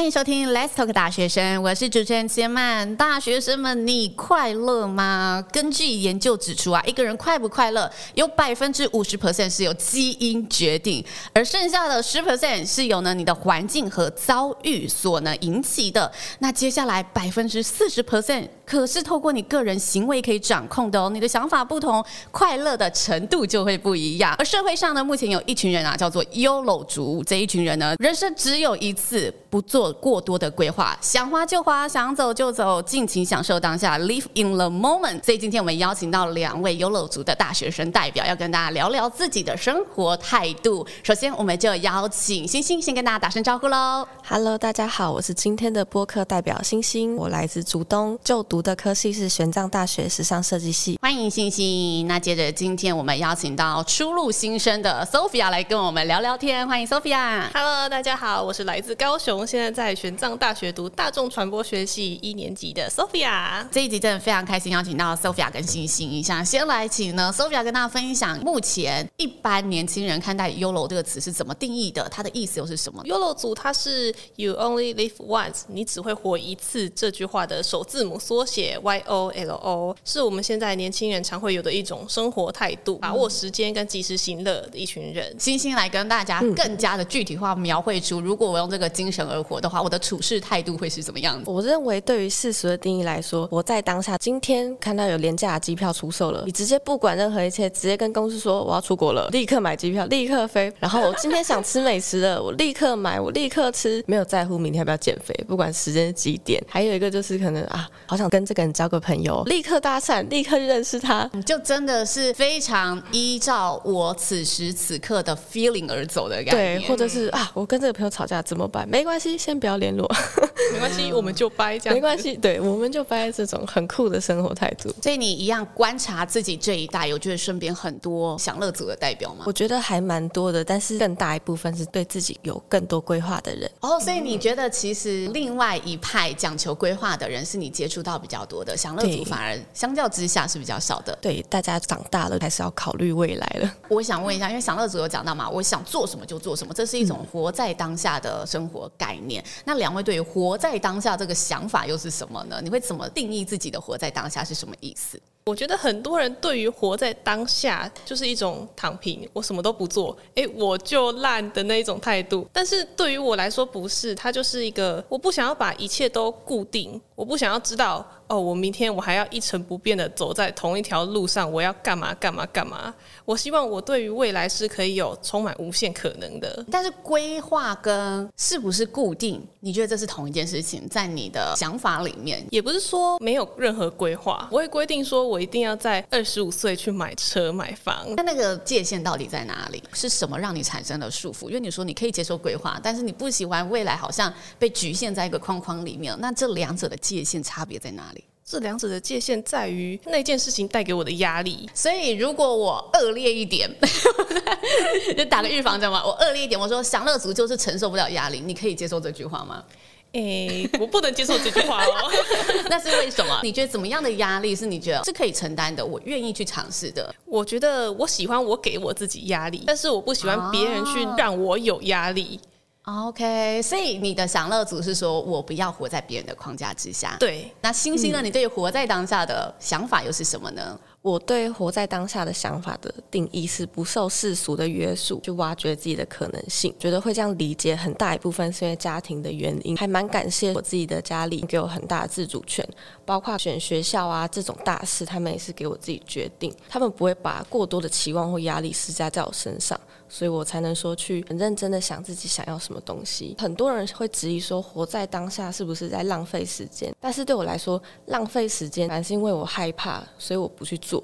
欢迎收听 Let's Talk 大学生，我是主持人千曼。大学生们，你快乐吗？根据研究指出啊，一个人快不快乐，有百分之五十 percent 是由基因决定，而剩下的十 percent 是由呢你的环境和遭遇所能引起的。那接下来百分之四十 percent 可是透过你个人行为可以掌控的哦。你的想法不同，快乐的程度就会不一样。而社会上呢，目前有一群人啊，叫做 YOLO 族。这一群人呢，人生只有一次，不做。过多的规划，想花就花，想走就走，尽情享受当下，live in the moment。所以今天我们邀请到两位 YOLO 族的大学生代表，要跟大家聊聊自己的生活态度。首先，我们就邀请星星先跟大家打声招呼喽。Hello，大家好，我是今天的播客代表星星，我来自竹东，就读的科系是玄奘大学时尚设计系。欢迎星星。那接着，今天我们邀请到初入新生的 Sophia 来跟我们聊聊天。欢迎 Sophia。Hello，大家好，我是来自高雄，现在。在玄奘大学读大众传播学系一年级的 Sophia，这一集真的非常开心，邀请到 Sophia 跟星星想。先来请呢 Sophia 跟大家分享，目前一般年轻人看待 YOLO 这个词是怎么定义的？它的意思又是什么？YOLO 族它是 You Only Live Once，你只会活一次。这句话的首字母缩写 Y O L O，是我们现在年轻人常会有的一种生活态度，把握时间跟及时行乐的一群人。星星来跟大家更加的具体化描绘出，如果我用这个精神而活的话，我的处事态度会是怎么样子？我认为，对于世俗的定义来说，我在当下今天看到有廉价的机票出售了，你直接不管任何一切，直接跟公司说我要出国了，立刻买机票，立刻飞。然后我今天想吃美食了，我立刻买，我立刻吃，没有在乎明天要不要减肥，不管时间是几点。还有一个就是可能啊，好想跟这个人交个朋友，立刻搭讪，立刻认识他，你就真的是非常依照我此时此刻的 feeling 而走的感觉。对，或者是啊，我跟这个朋友吵架怎么办？没关系，先不要联络。没关系，我们就掰这样。没关系，对，我们就掰这种很酷的生活态度。所以你一样观察自己这一代，有觉得身边很多享乐族的代表吗？我觉得还蛮多的，但是更大一部分是对自己有更多规划的人。哦，所以你觉得其实另外一派讲求规划的人是你接触到比较多的，享乐组反而相较之下是比较少的。对，大家长大了还是要考虑未来了。我想问一下，因为享乐组有讲到嘛，我想做什么就做什么，这是一种活在当下的生活概念。嗯、那两位对于活在当下这个想法又是什么呢？你会怎么定义自己的活在当下是什么意思？我觉得很多人对于活在当下就是一种躺平，我什么都不做，哎，我就烂的那一种态度。但是对于我来说不是，它就是一个我不想要把一切都固定，我不想要知道哦，我明天我还要一成不变的走在同一条路上，我要干嘛干嘛干嘛。我希望我对于未来是可以有充满无限可能的。但是规划跟是不是固定，你觉得这是同一件事情？在你的想法里面，也不是说没有任何规划，我会规定说。我一定要在二十五岁去买车买房，那那个界限到底在哪里？是什么让你产生了束缚？因为你说你可以接受规划，但是你不喜欢未来好像被局限在一个框框里面。那这两者的界限差别在哪里？这两者的界限在于那件事情带给我的压力。所以如果我恶劣一点，就打个预防针嘛。我恶劣一点，我说享乐族就是承受不了压力，你可以接受这句话吗？诶、欸，我不能接受这句话哦。那是为什么？你觉得怎么样的压力是你觉得是可以承担的？我愿意去尝试的。我觉得我喜欢我给我自己压力，但是我不喜欢别人去让我有压力。Oh. OK，所以你的享乐组是说我不要活在别人的框架之下。对。那星星呢？你对于活在当下的想法又是什么呢？我对活在当下的想法的定义是不受世俗的约束，去挖掘自己的可能性。觉得会这样理解，很大一部分是因为家庭的原因，还蛮感谢我自己的家里给我很大的自主权，包括选学校啊这种大事，他们也是给我自己决定，他们不会把过多的期望或压力施加在我身上。所以我才能说去很认真的想自己想要什么东西。很多人会质疑说，活在当下是不是在浪费时间？但是对我来说，浪费时间反是因为我害怕，所以我不去做。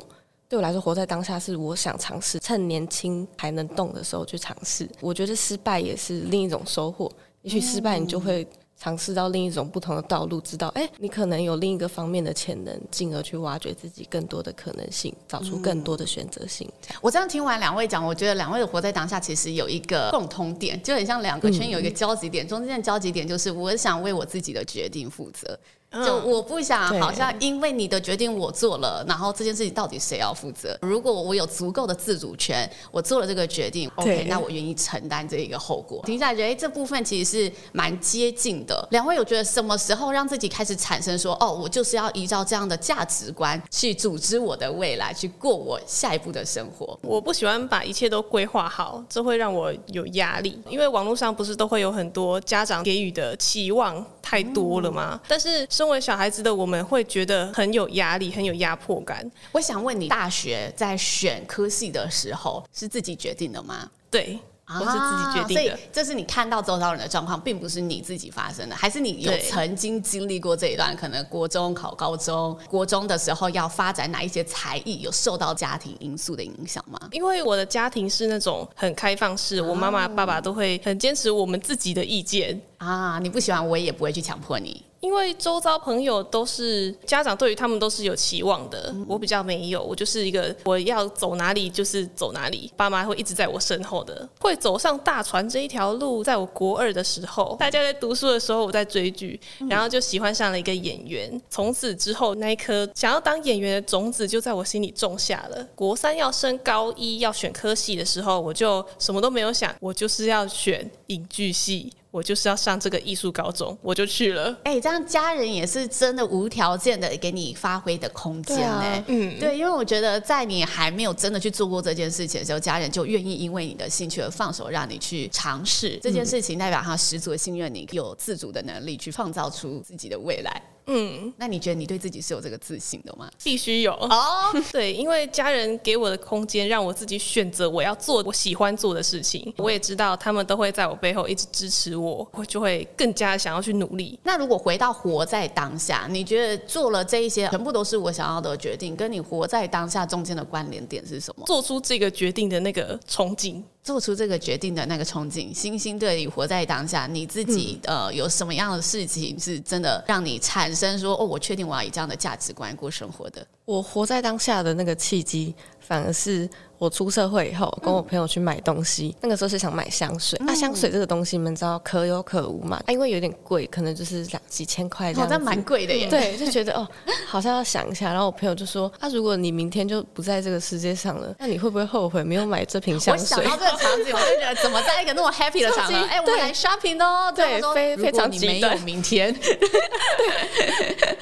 对我来说，活在当下是我想尝试，趁年轻还能动的时候去尝试。我觉得失败也是另一种收获。也许失败，你就会。尝试到另一种不同的道路，知道哎，你可能有另一个方面的潜能，进而去挖掘自己更多的可能性，找出更多的选择性。嗯、我这样听完两位讲，我觉得两位的活在当下其实有一个共通点，就很像两个圈有一个交集点，嗯、中间的交集点就是我想为我自己的决定负责。就我不想好像因为你的决定我做了，然后这件事情到底谁要负责？如果我有足够的自主权，我做了这个决定，OK，那我愿意承担这一个后果。听下来觉得，哎，这部分其实是蛮接近的。两位有觉得什么时候让自己开始产生说，哦，我就是要依照这样的价值观去组织我的未来，去过我下一步的生活？我不喜欢把一切都规划好，这会让我有压力。因为网络上不是都会有很多家长给予的期望太多了吗？嗯、但是身为小孩子的我们会觉得很有压力，很有压迫感。我想问你，大学在选科系的时候是自己决定的吗？对。我是自己决定的，啊，所以这是你看到周遭人的状况，并不是你自己发生的，还是你有曾经经历过这一段？可能国中考高中，国中的时候要发展哪一些才艺，有受到家庭因素的影响吗？因为我的家庭是那种很开放式，我妈妈爸爸都会很坚持我们自己的意见啊，你不喜欢我也不会去强迫你。因为周遭朋友都是家长，对于他们都是有期望的。我比较没有，我就是一个我要走哪里就是走哪里，爸妈会一直在我身后的。会走上大船这一条路，在我国二的时候，大家在读书的时候，我在追剧，然后就喜欢上了一个演员。从此之后，那一颗想要当演员的种子就在我心里种下了。国三要升高一要选科系的时候，我就什么都没有想，我就是要选影剧系。我就是要上这个艺术高中，我就去了。哎、欸，这样家人也是真的无条件的给你发挥的空间呢、欸。嗯，对，因为我觉得在你还没有真的去做过这件事情的时候，家人就愿意因为你的兴趣而放手让你去尝试这件事情，代表他十足的信任你有自主的能力去创造出自己的未来。嗯，那你觉得你对自己是有这个自信的吗？必须有哦。对，因为家人给我的空间，让我自己选择我要做我喜欢做的事情。我也知道他们都会在我背后一直支持我，我就会更加想要去努力。那如果回到活在当下，你觉得做了这一些全部都是我想要的决定，跟你活在当下中间的关联点是什么？做出这个决定的那个憧憬。做出这个决定的那个憧憬，星星对你活在当下，你自己呃有什么样的事情是真的让你产生说哦，我确定我要以这样的价值观过生活的？我活在当下的那个契机，反而是。我出社会以后，跟我朋友去买东西，嗯、那个时候是想买香水。那、香水这个东西，你们知道可有可无嘛？啊、因为有点贵，可能就是两几千块这。好像蛮贵的耶。对，就觉得哦，好像要想一下。然后我朋友就说：“啊，如果你明天就不在这个世界上了，那你会不会后悔没有买这瓶香水？”我想到这个场景，我就觉得怎么在一个那么 happy 的场合，哎、欸，我们来 shopping 哦。对，非非常极端。明天，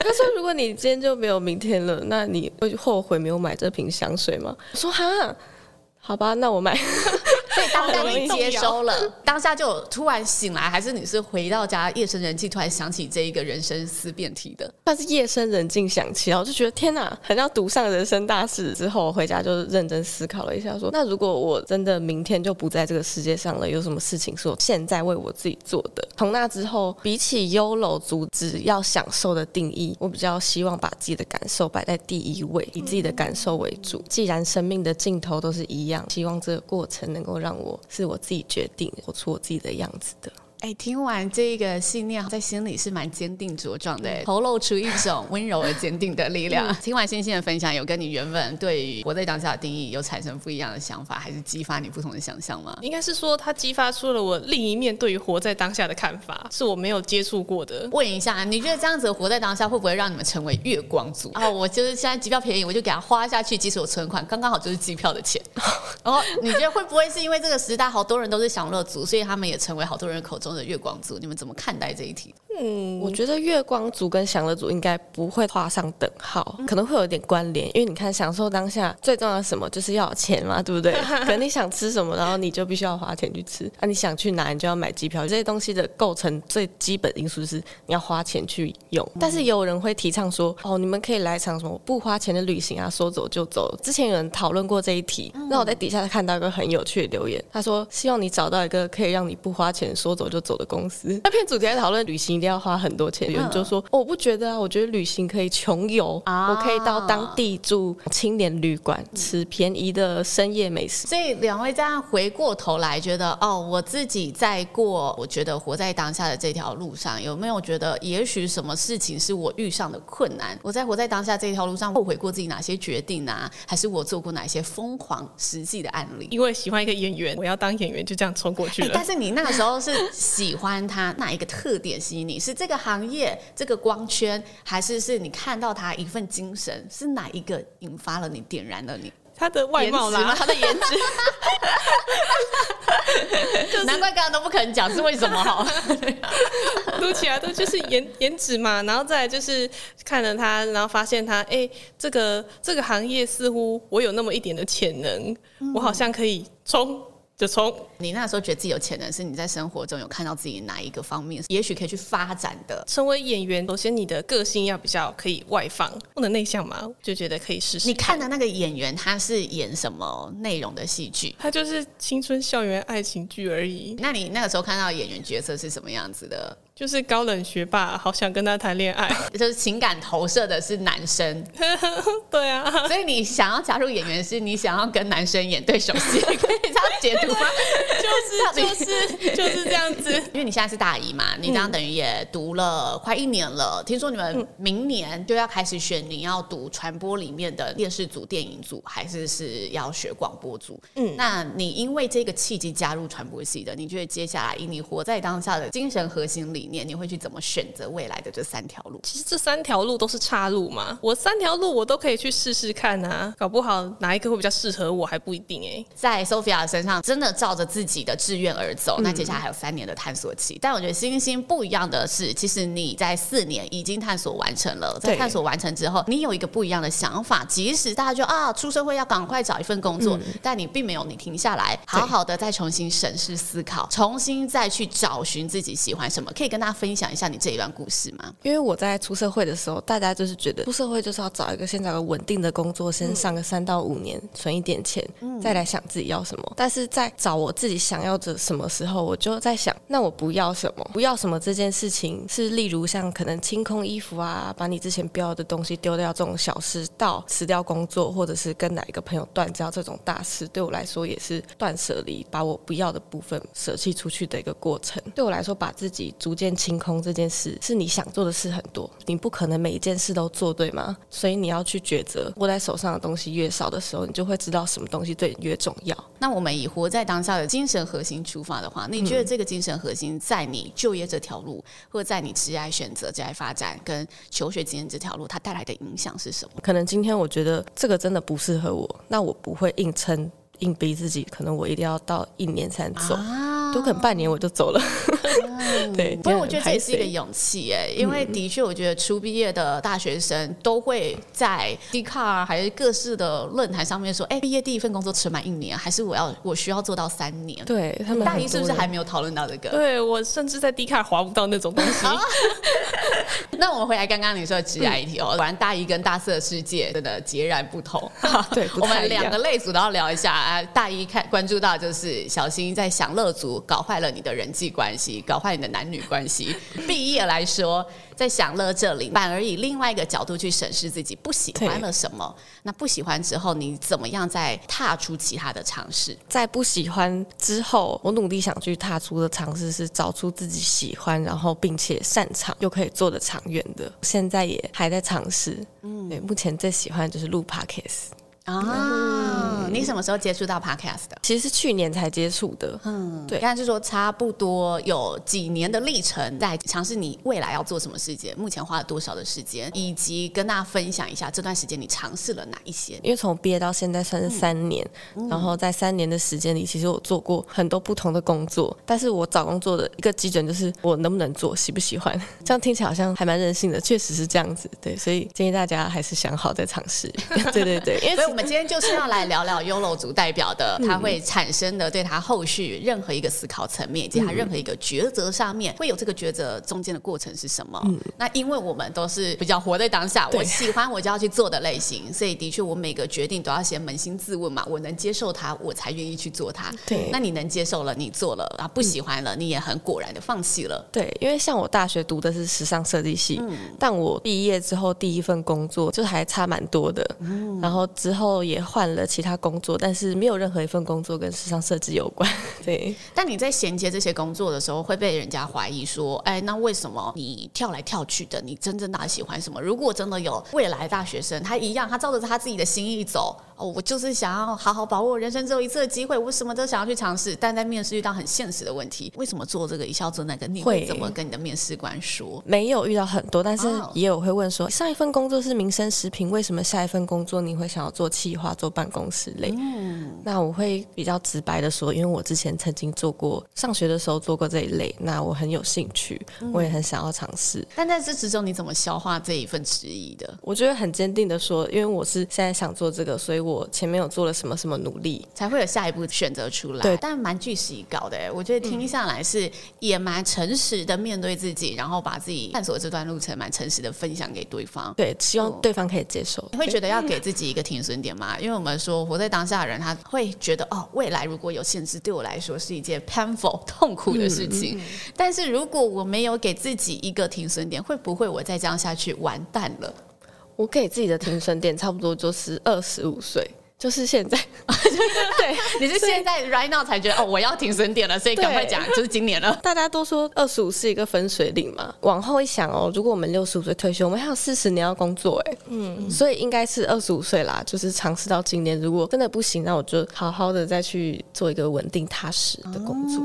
他说：“如果你今天就没有明天了，那你会后悔没有买这瓶香水吗？”我说：“哈。”好吧，那我买。所以当下你接收了，当下就突然醒来，还是你是回到家夜深人静，突然想起这一个人生思辨题的？但是夜深人静想起，然后就觉得天哪，很像读上人生大事。之后回家就认真思考了一下，说那如果我真的明天就不在这个世界上了，有什么事情是我现在为我自己做的？从那之后，比起 YOLO 主旨要享受的定义，我比较希望把自己的感受摆在第一位，以自己的感受为主。既然生命的尽头都是一样，希望这个过程能够。让我是我自己决定活出我自己的样子的。哎，听完这一个信念，在心里是蛮坚定茁壮的，透露出一种温柔而坚定的力量。听完星星的分享，有跟你原本对于活在当下的定义有产生不一样的想法，还是激发你不同的想象吗？应该是说，它激发出了我另一面对于活在当下的看法，是我没有接触过的。问一下，你觉得这样子活在当下会不会让你们成为月光族？啊，我就是现在机票便宜，我就给他花下去，即使我存款刚刚好就是机票的钱。然后你觉得会不会是因为这个时代好多人都是享乐族，所以他们也成为好多人口中的月光族？你们？怎么看待这一题？嗯，我觉得月光族跟享乐族应该不会画上等号，可能会有点关联。因为你看，享受当下最重要的什么，就是要有钱嘛，对不对？可能你想吃什么，然后你就必须要花钱去吃。啊，你想去哪，你就要买机票。这些东西的构成最基本因素是你要花钱去用。但是也有人会提倡说，哦，你们可以来一场什么不花钱的旅行啊，说走就走。之前有人讨论过这一题，那我在底下看到一个很有趣的留言，他说希望你找到一个可以让你不花钱说走就走的公司。那篇主题在讨论旅行一定。要花很多钱，有人就说、哦、我不觉得啊，我觉得旅行可以穷游，啊、我可以到当地住青年旅馆，吃便宜的深夜美食。所以两位这样回过头来，觉得哦，我自己在过，我觉得活在当下的这条路上，有没有觉得也许什么事情是我遇上的困难？我在活在当下这条路上后悔过自己哪些决定啊？还是我做过哪些疯狂实际的案例？因为喜欢一个演员，我要当演员，就这样冲过去了。但是你那个时候是喜欢它哪一个特点吸引你？是这个行业这个光圈，还是是你看到他一份精神？是哪一个引发了你，点燃了你？他的外貌啦，他的颜值。就是、难怪刚刚都不肯讲，是为什么？哈，录起来都就是颜颜值嘛，然后再来就是看了他，然后发现他，哎、欸，这个这个行业似乎我有那么一点的潜能，嗯、我好像可以冲。就从你那时候觉得自己有潜能，是你在生活中有看到自己哪一个方面，也许可以去发展的。成为演员，首先你的个性要比较可以外放，不能内向嘛，就觉得可以试试。你看的那个演员，他是演什么内容的戏剧？他就是青春校园爱情剧而已。那你那个时候看到演员角色是什么样子的？就是高冷学霸，好想跟他谈恋爱，就是情感投射的是男生。对啊，所以你想要加入演员，是你想要跟男生演对手戏，可以这样解读吗？就是就是就是这样子。因为你现在是大一嘛，你这样等于也读了快一年了。听说你们明年就要开始选，你要读传播里面的电视组、电影组，还是是要学广播组？嗯，那你因为这个契机加入传播系的，你觉得接下来以你活在当下的精神核心里？年你会去怎么选择未来的这三条路？其实这三条路都是岔路嘛，我三条路我都可以去试试看啊，搞不好哪一个会比较适合我还不一定哎、欸。在 Sophia 身上真的照着自己的志愿而走，嗯、那接下来还有三年的探索期。但我觉得星星不一样的是，其实你在四年已经探索完成了，在探索完成之后，你有一个不一样的想法。即使大家就啊出社会要赶快找一份工作，嗯、但你并没有，你停下来好好的再重新审视思考，重新再去找寻自己喜欢什么，可以。跟大家分享一下你这一段故事吗？因为我在出社会的时候，大家就是觉得出社会就是要找一个先找个稳定的工作，先上个三到五年，存一点钱，再来想自己要什么。但是在找我自己想要的什么时候，我就在想，那我不要什么？不要什么这件事情是例如像可能清空衣服啊，把你之前不要的东西丢掉这种小事，到辞掉工作，或者是跟哪一个朋友断交这种大事，对我来说也是断舍离，把我不要的部分舍弃出去的一个过程。对我来说，把自己逐渐清空这件事是你想做的事很多，你不可能每一件事都做对吗？所以你要去抉择。握在手上的东西越少的时候，你就会知道什么东西对你越重要。那我们以活在当下的精神核心出发的话，你觉得这个精神核心在你就业这条路，或者在你职业选择、职业发展跟求学经验这条路，它带来的影响是什么？可能今天我觉得这个真的不适合我，那我不会硬撑、硬逼自己，可能我一定要到一年才能走。啊多可能半年我就走了，嗯、对。不过我觉得这也是一个勇气哎，因为的确，我觉得初毕业的大学生都会在 Dcard 还是各式的论坛上面说，哎，毕业第一份工作迟满一年，还是我要我需要做到三年？对他们大一是不是还没有讨论到这个？对我甚至在 Dcard 滑不到那种东西。那我们回来刚刚你说的职涯议题哦，果然大一跟大四的世界真的截然不同。对，我们两个类组都要聊一下啊。大一看关注到就是小新在享乐组。搞坏了你的人际关系，搞坏你的男女关系。毕业来说，在享乐这里，反而以另外一个角度去审视自己不喜欢了什么。那不喜欢之后，你怎么样再踏出其他的尝试？在不喜欢之后，我努力想去踏出的尝试是找出自己喜欢，然后并且擅长又可以做得长远的。现在也还在尝试。嗯，对，目前最喜欢就是录 Podcast。啊，你什么时候接触到 Podcast 的？其实是去年才接触的。嗯，对，但是说差不多有几年的历程，在尝试你未来要做什么事情，目前花了多少的时间，以及跟大家分享一下这段时间你尝试了哪一些？因为从毕业到现在算是三年，嗯、然后在三年的时间里，其实我做过很多不同的工作，但是我找工作的一个基准就是我能不能做，喜不喜欢。这样听起来好像还蛮任性的，确实是这样子。对，所以建议大家还是想好再尝试。对对对，因为。我们今天就是要来聊聊 YOLO 族代表的，他会产生的对他后续任何一个思考层面，以及他任何一个抉择上面会有这个抉择中间的过程是什么？嗯、那因为我们都是比较活在当下，我喜欢我就要去做的类型，所以的确我每个决定都要先扪心自问嘛，我能接受它，我才愿意去做它。对，那你能接受了，你做了啊，不喜欢了，你也很果然的放弃了。对，因为像我大学读的是时尚设计系，嗯、但我毕业之后第一份工作就还差蛮多的，嗯、然后之后。后也换了其他工作，但是没有任何一份工作跟时尚设计有关。对，但你在衔接这些工作的时候，会被人家怀疑说：“哎，那为什么你跳来跳去的？你真正哪喜欢什么？”如果真的有未来大学生，他一样，他照着他自己的心意走，哦，我就是想要好好把握人生只有一次的机会，我什么都想要去尝试。但在面试遇到很现实的问题，为什么做这个一校做那个？你会怎么跟你的面试官说？没有遇到很多，但是也有会问说，上一份工作是民生食品，为什么下一份工作你会想要做企划、做办公室类？嗯，那我会比较直白的说，因为我之前曾经做过，上学的时候做过这一类，那我很有兴趣，我也很想要尝试。嗯，但在这之中，你怎么消化这一份迟疑的？我觉得很坚定的说，因为我是现在想做这个，所以我前面有做了什么什么努力，才会有下一步选择出来。对，但蛮具实搞的，我觉得听下来是也蛮诚实的面对自己，然后把自己探索这段路程蛮诚实的分享给对方。对，希望对方可以接受。你会觉得要给自己一个停损点嘛？因为我们说活在当下的人，他会觉得哦，未来如果有限制，对我来说是一件 painful 痛苦的事情。嗯嗯、但是如果我没有给自己一个停损点，会不会我再这样下去完蛋了？我给自己的停损点差不多就是二十五岁。就是现在，对，你是现在 right now 才觉得哦，我要停损点了，所以赶快讲，就是今年了。大家都说二十五是一个分水岭嘛，往后一想哦，如果我们六十五岁退休，我们还有四十年要工作，哎，嗯，所以应该是二十五岁啦，就是尝试到今年，如果真的不行，那我就好好的再去做一个稳定踏实的工作。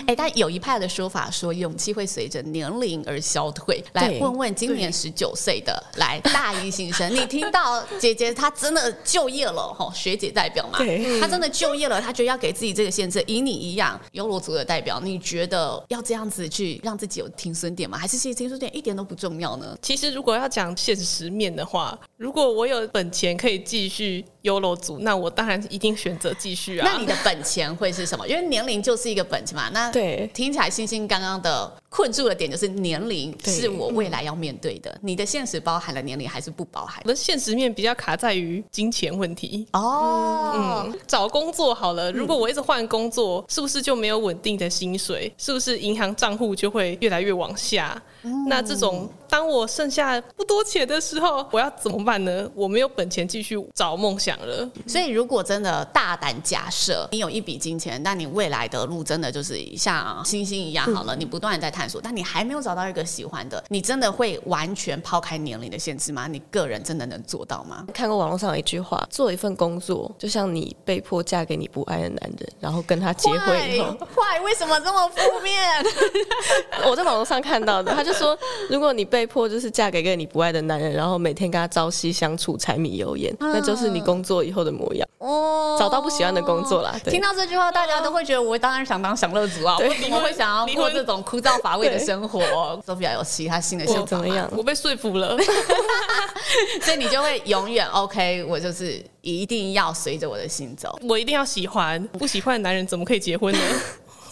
哎、嗯，但有一派的说法说，勇气会随着年龄而消退。来问问今年十九岁的，来大一新生，你听到姐姐她真的就业了吼？学姐代表嘛，她，真的就业了，她觉得要给自己这个限制，以你一样优罗族的代表，你觉得要这样子去让自己有停损点吗？还是其实停损点一点都不重要呢？其实如果要讲现实面的话，如果我有本钱可以继续优罗族，那我当然一定选择继续啊。那你的本钱会是什么？因为年龄就是一个本钱嘛。那对，听起来星星刚刚的困住的点就是年龄是我未来要面对的。对你的现实包含了年龄还是不包含？我的现实面比较卡在于金钱问题。哦，嗯，找工作好了，如果我一直换工作，是不是就没有稳定的薪水？是不是银行账户就会越来越往下？嗯、那这种，当我剩下不多钱的时候，我要怎么办呢？我没有本钱继续找梦想了。所以，如果真的大胆假设你有一笔金钱，但你未来的路真的就是像星星一样好了，嗯、你不断的在探索，但你还没有找到一个喜欢的，你真的会完全抛开年龄的限制吗？你个人真的能做到吗？看过网络上有一句话，做一份工作，就像你被迫嫁给你不爱的男人，然后跟他结婚以后，坏，为什么这么负面？我在网络上看到的，他就。说，如果你被迫就是嫁给一个你不爱的男人，然后每天跟他朝夕相处、柴米油盐，那就是你工作以后的模样。哦，找到不喜欢的工作啦。听到这句话，大家都会觉得我当然想当享乐族啊！我怎么会想要过这种枯燥乏味的生活？Sophia 有其他新的想法怎么样？我被说服了，所以你就会永远 OK。我就是一定要随着我的心走，我一定要喜欢，不喜欢的男人怎么可以结婚呢？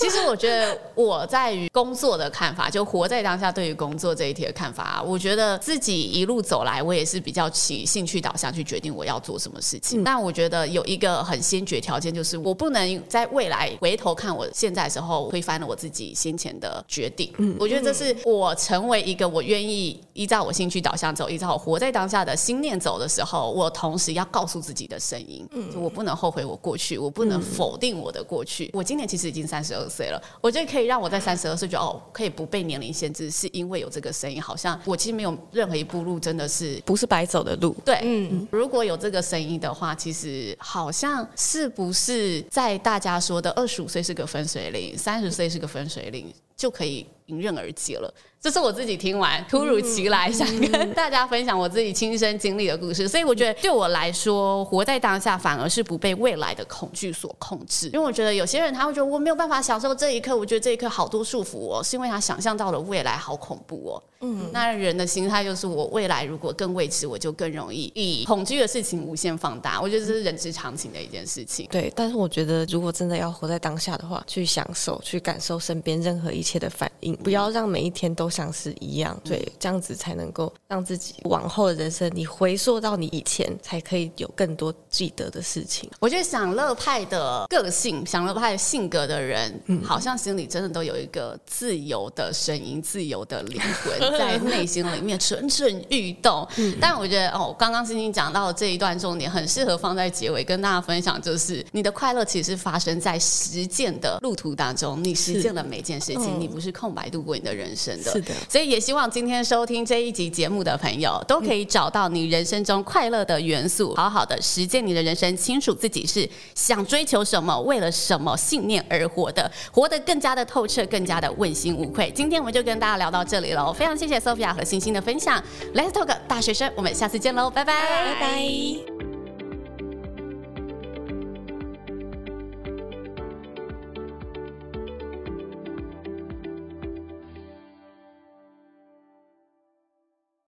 其实我觉得我在于工作的看法，就活在当下对于工作这一题的看法啊，我觉得自己一路走来，我也是比较起兴趣导向去决定我要做什么事情。但我觉得有一个很先决条件，就是我不能在未来回头看我现在的时候推翻了我自己先前的决定。我觉得这是我成为一个我愿意依照我兴趣导向走，依照我活在当下的心念走的时候，我同时要告诉自己的声音，就我不能后悔我过去，我不能否定我的过去。我今年其实已经三十二。岁了，我觉得可以让我在三十二岁觉得哦，可以不被年龄限制，是因为有这个声音。好像我其实没有任何一步路真的是不是白走的路。对，嗯，如果有这个声音的话，其实好像是不是在大家说的二十五岁是个分水岭，三十岁是个分水岭，就可以迎刃而解了。这是我自己听完，突如其来想跟大家分享我自己亲身经历的故事，所以我觉得对我来说，活在当下反而是不被未来的恐惧所控制。因为我觉得有些人他会觉得我没有办法享受这一刻，我觉得这一刻好多束缚哦，是因为他想象到了未来好恐怖哦。嗯，那人的心态就是我未来如果更未知，我就更容易以恐惧的事情无限放大。我觉得这是人之常情的一件事情。对，但是我觉得如果真的要活在当下的话，去享受、去感受身边任何一切的反应，不要让每一天都像是一样。对，这样子才能够让自己往后的人生，你回溯到你以前，才可以有更多记得的事情。我觉得享乐派的个性，享乐派的性格的人，嗯，好像心里真的都有一个自由的声音、自由的灵魂 在内心里面蠢蠢欲动。嗯，但我觉得哦，刚刚星星讲到的这一段重点，很适合放在结尾跟大家分享，就是你的快乐其实发生在实践的路途当中，你实践了每件事情，你不是空白度过你的人生的。是的，所以也希望今天收听这一集节目的朋友，都可以找到你人生中快乐的元素，好好的实践你的人生，清楚自己是想追求什么，为了什么信念而活的，活得更加的透彻，更加的问心无愧。今天我们就跟大家聊到这里了，非常谢谢 Sophia 和星星的分享。Let's talk 大学生，我们下次见喽，拜拜，拜拜。